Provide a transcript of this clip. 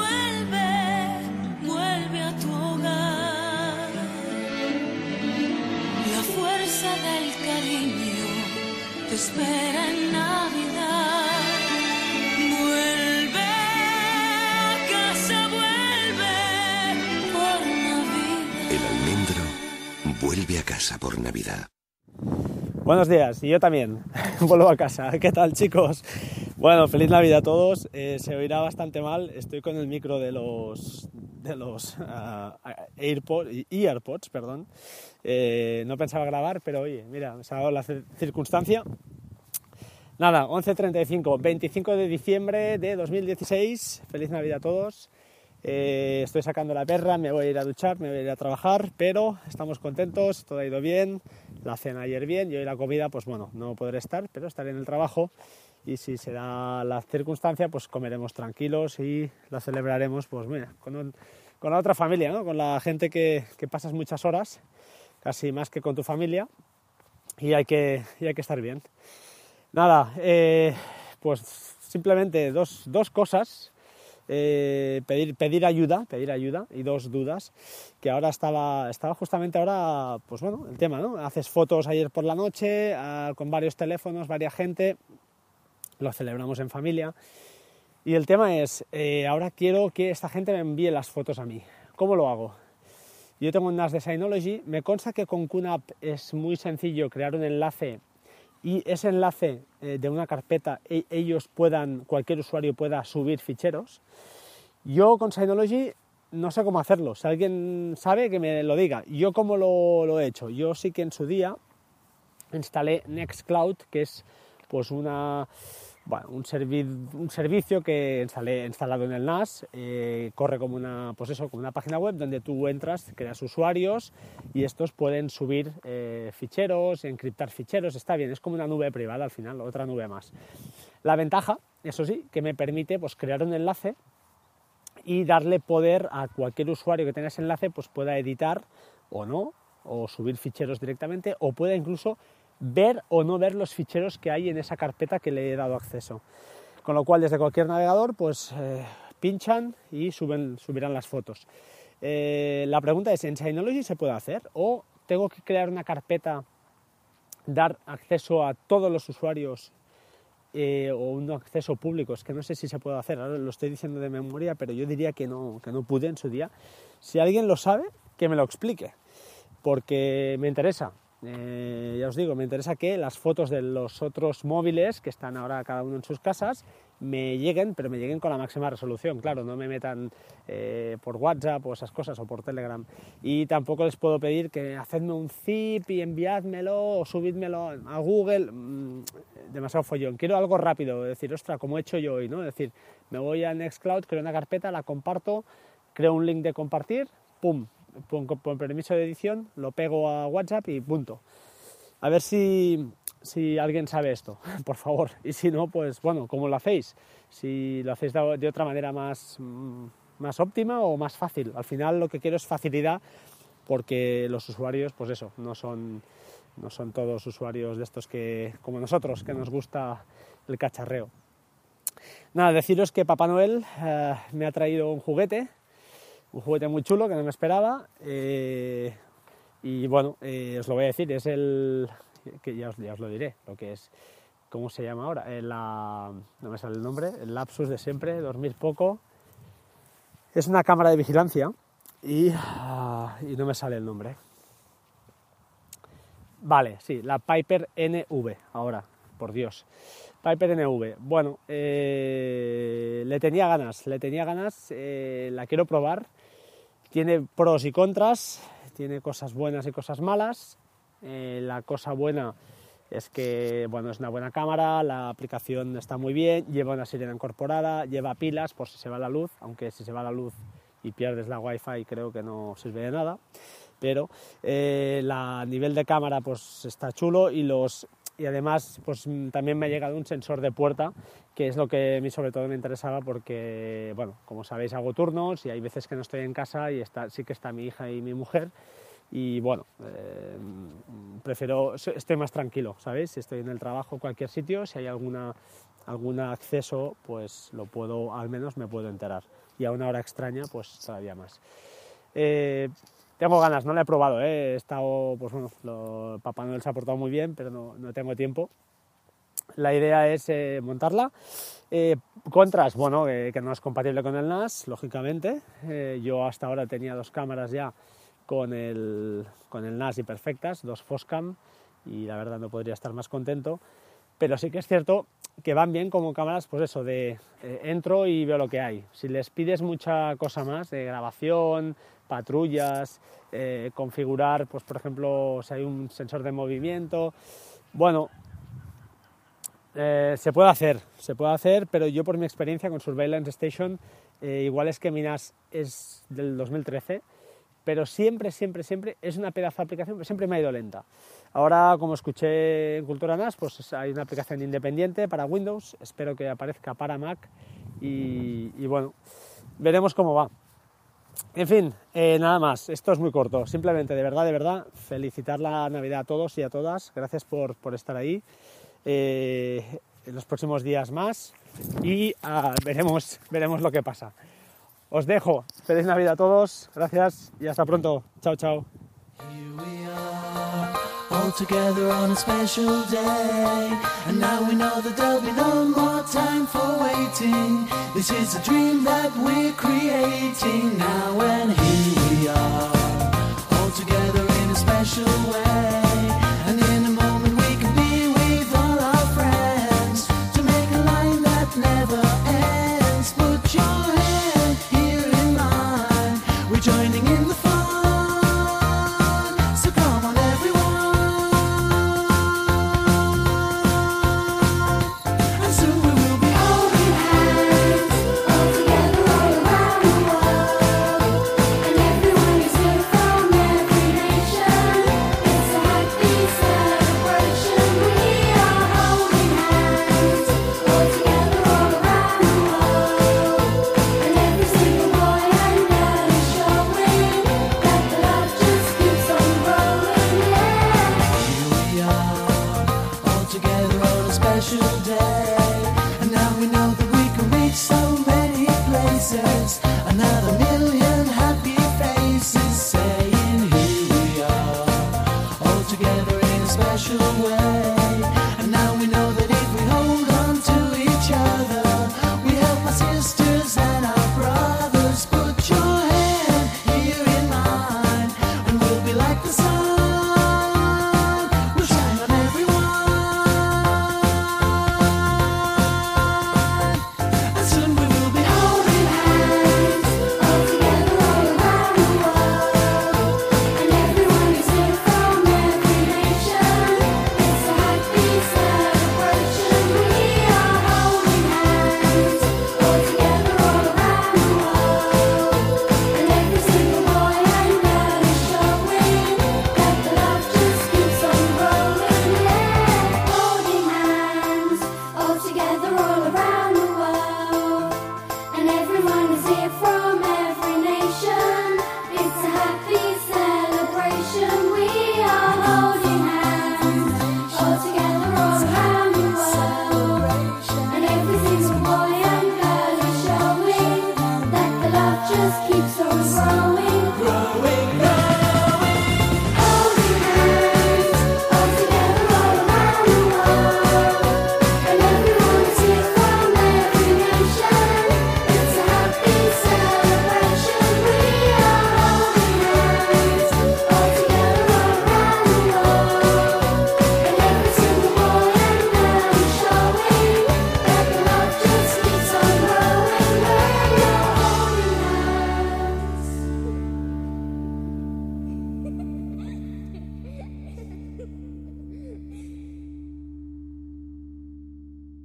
vuelve, vuelve a tu hogar. La fuerza del cariño te espera en Navidad. Vuelve a casa, vuelve por Navidad. El almendro vuelve a casa por Navidad. Buenos días, y yo también. Vuelvo a casa. ¿Qué tal, chicos? Bueno, feliz Navidad a todos. Eh, se oirá bastante mal. Estoy con el micro de los de los ah, AirPods, y AirPods, perdón. Eh, no pensaba grabar, pero oye, mira, se ha dado la cir- circunstancia. Nada, 11.35, 25 de diciembre de 2016. Feliz Navidad a todos. Eh, estoy sacando la perra, me voy a ir a duchar, me voy a ir a trabajar, pero estamos contentos, todo ha ido bien, la cena ayer bien y hoy la comida, pues bueno, no podré estar, pero estaré en el trabajo y si se da la circunstancia, pues comeremos tranquilos y la celebraremos, pues mira, con, un- con la otra familia, ¿no? con la gente que, que pasas muchas horas, casi más que con tu familia, y hay que, y hay que estar bien. Nada, eh, pues simplemente dos, dos cosas. Eh, pedir, pedir ayuda, pedir ayuda y dos dudas que ahora estaba, estaba justamente ahora, pues bueno, el tema, ¿no? Haces fotos ayer por la noche ah, con varios teléfonos, varias gente, lo celebramos en familia y el tema es, eh, ahora quiero que esta gente me envíe las fotos a mí. ¿Cómo lo hago? Yo tengo un NAS de Synology, me consta que con QNAP es muy sencillo crear un enlace y ese enlace eh, de una carpeta e- ellos puedan, cualquier usuario pueda subir ficheros. Yo con Synology no sé cómo hacerlo. Si alguien sabe, que me lo diga. Yo cómo lo, lo he hecho. Yo sí que en su día instalé Nextcloud, que es pues una, un, un servicio que instalé instalado en el NAS, eh, corre como una, pues eso, como una página web donde tú entras, creas usuarios y estos pueden subir eh, ficheros, encriptar ficheros, está bien, es como una nube privada al final, otra nube más. La ventaja, eso sí, que me permite pues, crear un enlace y darle poder a cualquier usuario que tenga ese enlace, pues pueda editar o no, o subir ficheros directamente, o pueda incluso ver o no ver los ficheros que hay en esa carpeta que le he dado acceso. Con lo cual, desde cualquier navegador, pues eh, pinchan y suben, subirán las fotos. Eh, la pregunta es, ¿en Synology se puede hacer? ¿O tengo que crear una carpeta, dar acceso a todos los usuarios eh, o un acceso público, es que no sé si se puede hacer, ahora lo estoy diciendo de memoria, pero yo diría que no, que no pude en su día. Si alguien lo sabe, que me lo explique, porque me interesa. Eh, ya os digo, me interesa que las fotos de los otros móviles que están ahora cada uno en sus casas me lleguen, pero me lleguen con la máxima resolución, claro, no me metan eh, por WhatsApp o esas cosas o por Telegram. Y tampoco les puedo pedir que hacedme un zip y enviádmelo o subidmelo a Google, mm, demasiado follón. Quiero algo rápido, decir, ostra, como he hecho yo hoy, ¿no? Es decir, me voy a Nextcloud, creo una carpeta, la comparto, creo un link de compartir, pum, con, permiso de edición, lo pego a WhatsApp y punto. A ver si, si alguien sabe esto, por favor. Y si no, pues bueno, ¿cómo lo hacéis? Si lo hacéis de, de otra manera más, mm, más óptima o más fácil. Al final lo que quiero es facilidad porque los usuarios, pues eso, no son, no son todos usuarios de estos que, como nosotros, que nos gusta el cacharreo. Nada, deciros que Papá Noel eh, me ha traído un juguete, un juguete muy chulo que no me esperaba. eh, y bueno, eh, os lo voy a decir, es el. que ya os, ya os lo diré, lo que es. ¿Cómo se llama ahora? Eh, la- no me sale el nombre, el lapsus de siempre, dormir poco. Es una cámara de vigilancia y, ah, y no me sale el nombre. Vale, sí, la Piper NV, ahora, por Dios. Piper NV. Bueno, le tenía ganas, le tenía ganas, la quiero probar. Tiene pros y contras, tiene cosas buenas y cosas malas. Eh, la cosa buena es que bueno, es una buena cámara, la aplicación está muy bien, lleva una sirena incorporada, lleva pilas por si se va la luz, aunque si se va la luz y pierdes la wifi creo que no sirve de nada. Pero eh, la, a nivel de cámara pues está chulo y los y además pues mm, también me ha llegado un sensor de puerta que es lo que a mí sobre todo me interesaba porque bueno como sabéis hago turnos y hay veces que no estoy en casa y está, sí que está mi hija y mi mujer y bueno eh, prefiero estoy más tranquilo sabéis si estoy en el trabajo cualquier sitio si hay alguna algún acceso, pues lo puedo, al menos me puedo enterar. Y a una hora extraña, pues todavía más. Eh, tengo ganas, no la he probado, ¿eh? he estado, pues bueno, lo, Papá Noel se ha portado muy bien, pero no, no tengo tiempo. La idea es eh, montarla. Eh, contras, bueno, que no es compatible con el NAS, lógicamente. Eh, yo hasta ahora tenía dos cámaras ya con el, con el NAS y perfectas, dos Foscam, y la verdad no podría estar más contento. Pero sí que es cierto que van bien como cámaras, pues eso, de eh, entro y veo lo que hay. Si les pides mucha cosa más, de grabación, patrullas, eh, configurar, pues por ejemplo, si hay un sensor de movimiento, bueno, eh, se puede hacer, se puede hacer, pero yo por mi experiencia con Surveillance Station, igual es que Minas es del 2013, pero siempre, siempre, siempre es una pedazo de aplicación que siempre me ha ido lenta. Ahora, como escuché en Cultura NAS, pues hay una aplicación independiente para Windows, espero que aparezca para Mac y, y bueno, veremos cómo va. En fin, eh, nada más, esto es muy corto. Simplemente, de verdad, de verdad, felicitar la Navidad a todos y a todas. Gracias por, por estar ahí. Eh, en los próximos días más y ah, veremos, veremos lo que pasa. Os dejo. Feliz Navidad a todos. Gracias y hasta pronto. Chao, chao. All together on a special day. And now we know that there'll be no more time for waiting. This is a dream that we're creating now, and here we are, all together in a special way. joining in the fun.